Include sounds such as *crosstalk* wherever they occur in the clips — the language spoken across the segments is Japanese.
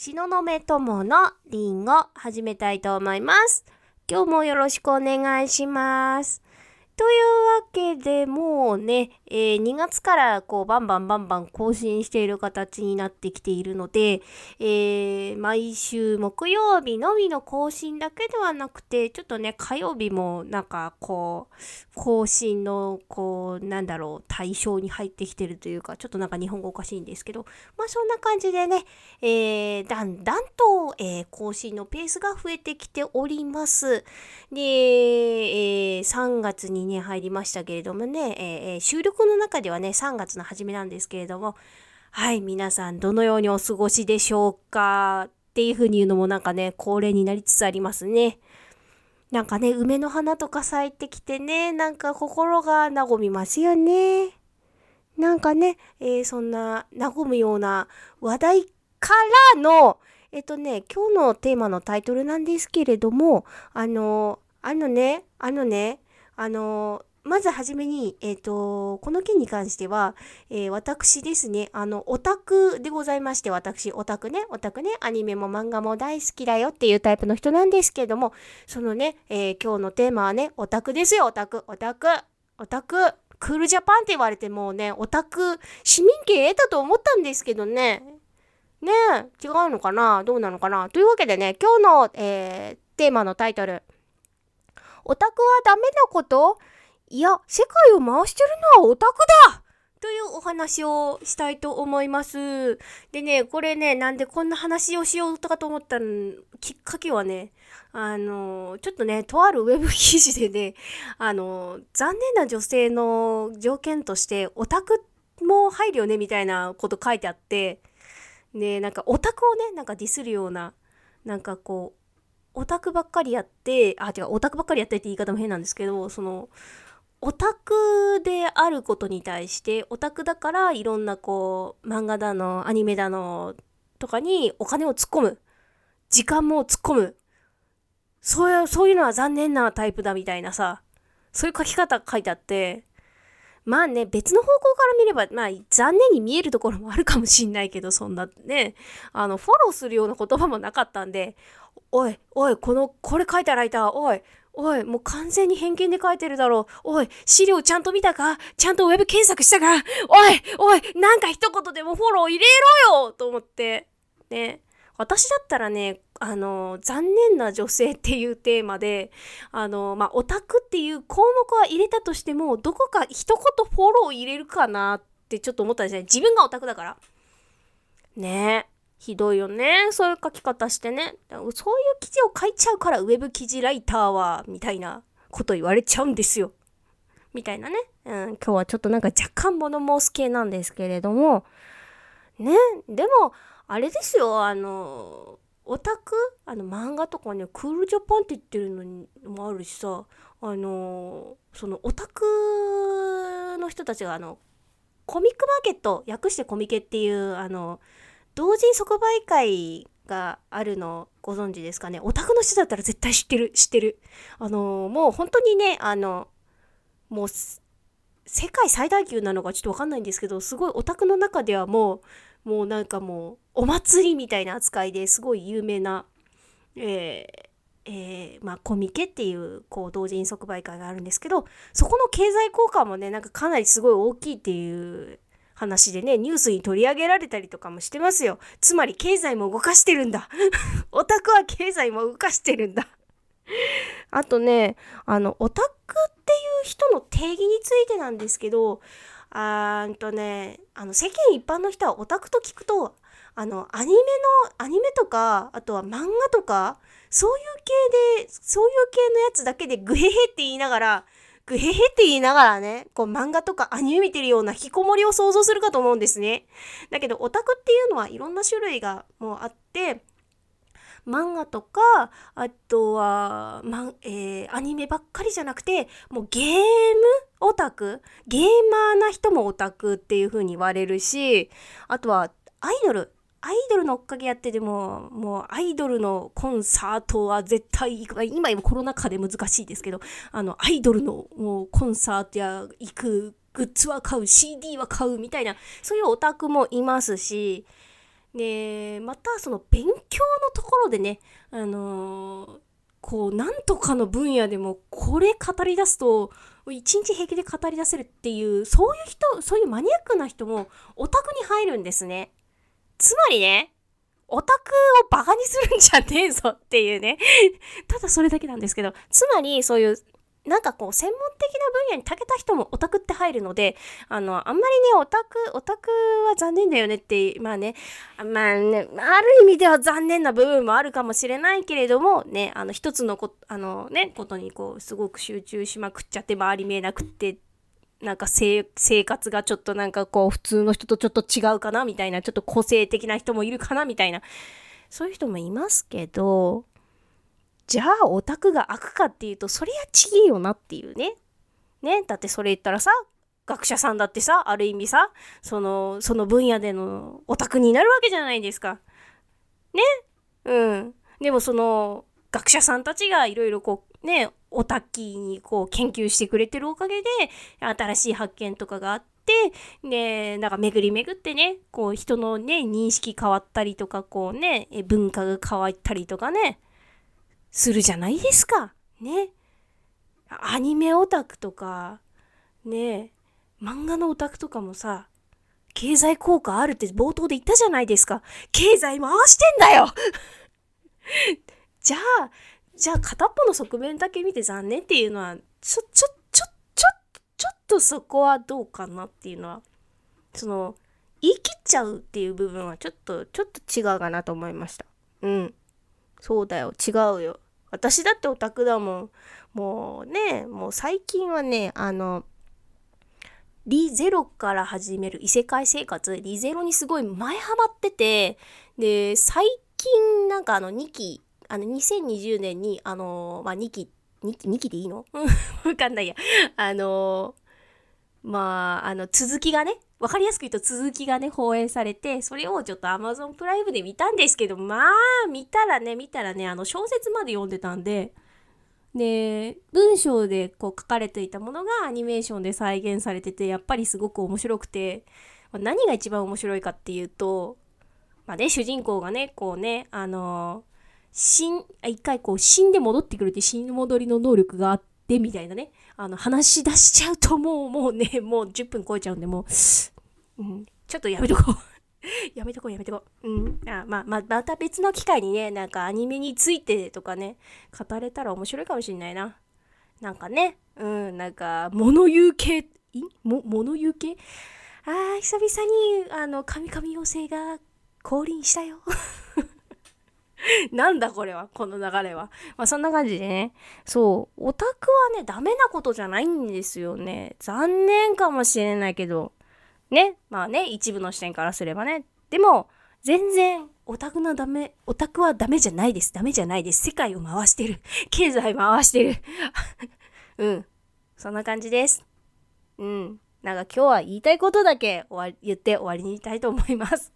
しののめとものりんご始めたいと思います。今日もよろしくお願いします。というわけでもうね、えー、2月からこうバンバンバンバン更新している形になってきているので、えー、毎週木曜日のみの更新だけではなくて、ちょっとね、火曜日もなんかこう、更新のこう、なんだろう、対象に入ってきてるというか、ちょっとなんか日本語おかしいんですけど、まあそんな感じでね、えー、だんだんと、え更新のペースが増えてきております。で、え3月にに入りましたけれどもね、えー、収録の中ではね、3月の初めなんですけれども、はい、皆さんどのようにお過ごしでしょうかっていうふうに言うのもなんかね、恒例になりつつありますね。なんかね、梅の花とか咲いてきてね、なんか心が和みますよね。なんかね、えー、そんな和むような話題からの、えっとね、今日のテーマのタイトルなんですけれども、あの、あのね、あのね、あのまずはじめに、えっ、ー、と、この件に関しては、えー、私ですね、あの、オタクでございまして、私、オタクね、オタクね、アニメも漫画も大好きだよっていうタイプの人なんですけれども、そのね、えー、今日のテーマはね、オタクですよ、オタク、オタク、オタク、クールジャパンって言われてもうね、オタク、市民権得たと思ったんですけどね、ね違うのかな？どうなのかな？というわけでね、今日の、えテーマのタイトル、オタクはダメなこと？いや、世界を回してるのはオタクだというお話をしたいと思います。でね、これね、なんでこんな話をしようとかと思ったの、きっかけはね、あの、ちょっとね、とあるウェブ記事でね、あの、残念な女性の条件として、オタクも入るよね、みたいなこと書いてあって、で、なんかオタクをね、なんかディスるような、なんかこう、オタクばっかりやって、あ、違う、オタクばっかりやってって言い方も変なんですけど、その、オタクであることに対して、オタクだからいろんなこう、漫画だの、アニメだの、とかにお金を突っ込む。時間も突っ込む。そういう、そういうのは残念なタイプだみたいなさ、そういう書き方書いてあって、まあね、別の方向から見れば、まあ残念に見えるところもあるかもしんないけど、そんなね、あの、フォローするような言葉もなかったんで、おい、おい、この、これ書いたライター、おい、おい、もう完全に偏見で書いてるだろう。おい、資料ちゃんと見たか？ちゃんとウェブ検索したか？おい、おい、なんか一言でもフォロー入れろよと思って。ね。私だったらね、あの、残念な女性っていうテーマで、あの、まあ、オタクっていう項目は入れたとしても、どこか一言フォロー入れるかなってちょっと思ったんですね。自分がオタクだから。ねえ。ひどいよね。そういう書き方してね。そういう記事を書いちゃうからウェブ記事ライターは、みたいなこと言われちゃうんですよ。みたいなね。うん、今日はちょっとなんか若干物申す系なんですけれども、ね、でも、あれですよ、あの、オタク？あの漫画とかね、クールジャパンって言ってるのにもあるしさ、あの、そのオタクの人たちがあの、コミックマーケット、訳してコミケっていう、あの、同人即売会があるのご存知ですかね？オタクの人だったら絶対知ってる、知ってる。あのもう本当にね、あの、もう、世界最大級なのかちょっとわかんないんですけど、すごいオタクの中ではもう、もうなんかもう、お祭りみたいな扱いですごい有名な、えー、えー、まあ、コミケっていうこう同人即売会があるんですけどそこの経済効果もねなんかかなりすごい大きいっていう話でね、ニュースに取り上げられたりとかもしてますよ。つまり経済も動かしてるんだ。*laughs* オタクは経済も動かしてるんだ。あとね、あの、オタクっていう人の定義についてなんですけど、あーんとね、あの、世間一般の人はオタクと聞くと、あの、アニメの、アニメとか、あとは漫画とか、そういう系で、そういう系のやつだけでグヘヘって言いながら、グヘヘって言いながらね、こう漫画とかアニメ見てるような引きこもりを想像するかと思うんですね。だけどオタクっていうのはいろんな種類がもうあって、漫画とか、あとは、ま、えー、アニメばっかりじゃなくて、もうゲームオタク？ゲーマーな人もオタクっていう風に言われるし、あとはアイドル。アイドルの追っかけやってでも、もうアイドルのコンサートは絶対行く。今今コロナ禍で難しいですけど、あの、アイドルのもうコンサートや行く、グッズは買う、CD は買うみたいな、そういうオタクもいますし、でまたその勉強のところでねあのーこうなんとかの分野でもこれ語り出すと一日平気で語り出せるっていうそういう人そういうマニアックな人もオタクに入るんですね。つまりねオタクをバカにするんじゃねえぞっていうね。ただそれだけなんですけどつまりそういうなんかこう、専門的な分野に長けた人もオタクって入るので、あの、あんまりね、オタク、オタクは残念だよねって、まあね、まあね、ある意味では残念な部分もあるかもしれないけれども、ね、あの、一つのこ、あのね、ことにこう、すごく集中しまくっちゃって、周り見えなくって、なんか生活がちょっとなんかこう、普通の人とちょっと違うかなみたいな、ちょっと個性的な人もいるかなみたいな、そういう人もいますけど、じゃあオタクが悪かっていうとそりゃちげえよなっていうね。ねだってそれ言ったらさ学者さんだってさある意味さそのその分野でのオタクになるわけじゃないですか。ね？うん。でもその学者さんたちがいろいろこうねオタキにこう研究してくれてるおかげで新しい発見とかがあって、で、なんか巡り巡ってね、こう人のね、認識変わったりとか、こうね、文化が変わったりとかね、するじゃないですか。ね。アニメオタクとか、ね、漫画のオタクとかもさ、経済効果あるって冒頭で言ったじゃないですか。経済回してんだよじゃあ、じゃあ片っぽの側面だけ見て残念っていうのは、ちょ、ちょ、ちょ、ちょ、ちょっとそこはどうかなっていうのは、その、言い切っちゃうっていう部分はちょっと、ちょっと違うかなと思いました。うん。そうだよ。違うよ。私だってオタクだもん。もうねもう最近はねあのリゼロから始める異世界生活。リゼロにすごい前ハマってて。で最近なんかあの2期あの2020年にあのまあ2期 2, 2期でいいの？*laughs* わかんないや。あのまああの続きがねわかりやすく言うと続きがね、放映されて、それをちょっと Amazon プライムで見たんですけど、まあ、見たらね、見たらね、あの、小説まで読んでたんで、で、文章でこう書かれていたものがアニメーションで再現されてて、やっぱりすごく面白くて、何が一番面白いかっていうと、まあね、主人公がね、こうね、あの死ん、一回こう死んで戻ってくるって死に戻りの能力があってて、みたいなね。あの、話し出しちゃうともう、もうね、もう10分超えちゃうんで、もう、うん、ちょっとやめとこう。*laughs* やめとこうやめとこう。うん。あまあ、まあ、また別の機会にね、なんかアニメについてとかね、語れたら面白いかもしんないな。なんかね、うん、なんか、物言う系、い？も、物言う系？あー、久々に、あの、神々妖精が降臨したよ。*laughs* なんだこれは、この流れは。まあそんな感じでね。そう、オタクはね、ダメなことじゃないんですよね。残念かもしれないけど。ね。まあね、一部の視点からすればね。でも、全然、オタクのダメ、オタクはダメじゃないです。ダメじゃないです。世界を回してる。*laughs* 経済回してる。*laughs* うん。そんな感じです。うん。なんか今日は言いたいことだけ終わ言って終わりにしたいと思います。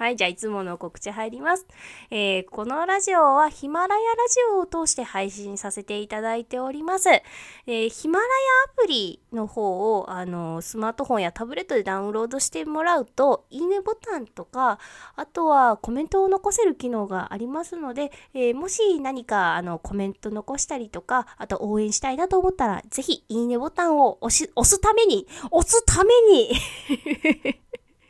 はい、じゃあいつもの告知入ります。えー、このラジオはヒマラヤラジオを通して配信させていただいております。えー、ヒマラヤアプリの方をあのスマートフォンやタブレットでダウンロードしてもらうと、いいねボタンとか、あとはコメントを残せる機能がありますので、えー、もし何かあのコメント残したりとか、あと応援したいなと思ったら、ぜひいいねボタンを押し押すために、押すために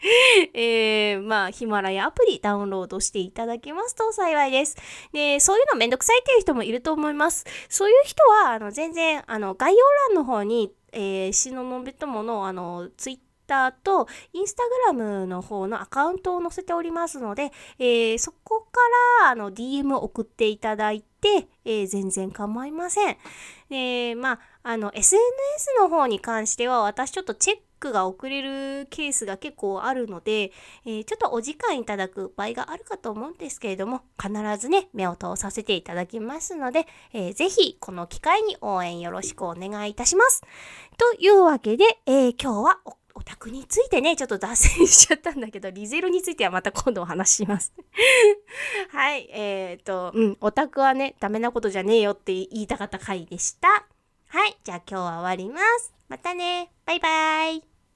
*laughs* えー、まあ、ヒマラヤアプリダウンロードしていただけますと幸いです。で、そういうのめんどくさいっていう人もいると思います。そういう人は、あの、全然、あの、概要欄の方に、えー、しののべともの、あの、ツイッターとインスタグラムの方のアカウントを載せておりますので、えー、そこからあの DM 送っていただいて、えー、全然構いません。えー、まあ、あの SNS の方に関しては私ちょっとチェッククが遅れるケースが結構あるので、えー、ちょっとお時間いただく場合があるかと思うんですけれども、必ずね、目を通させていただきますので、えー、ぜひこの機会に応援よろしくお願いいたします。というわけで、えー、今日はオタクについてね、ちょっと脱線しちゃったんだけど、リゼロについてはまた今度お話します *laughs* はい、えっ、ー、と、うん、オタクはね、ダメなことじゃねえよって言いたかった回でした。はい、じゃあ今日は終わります。またね。バイバイ。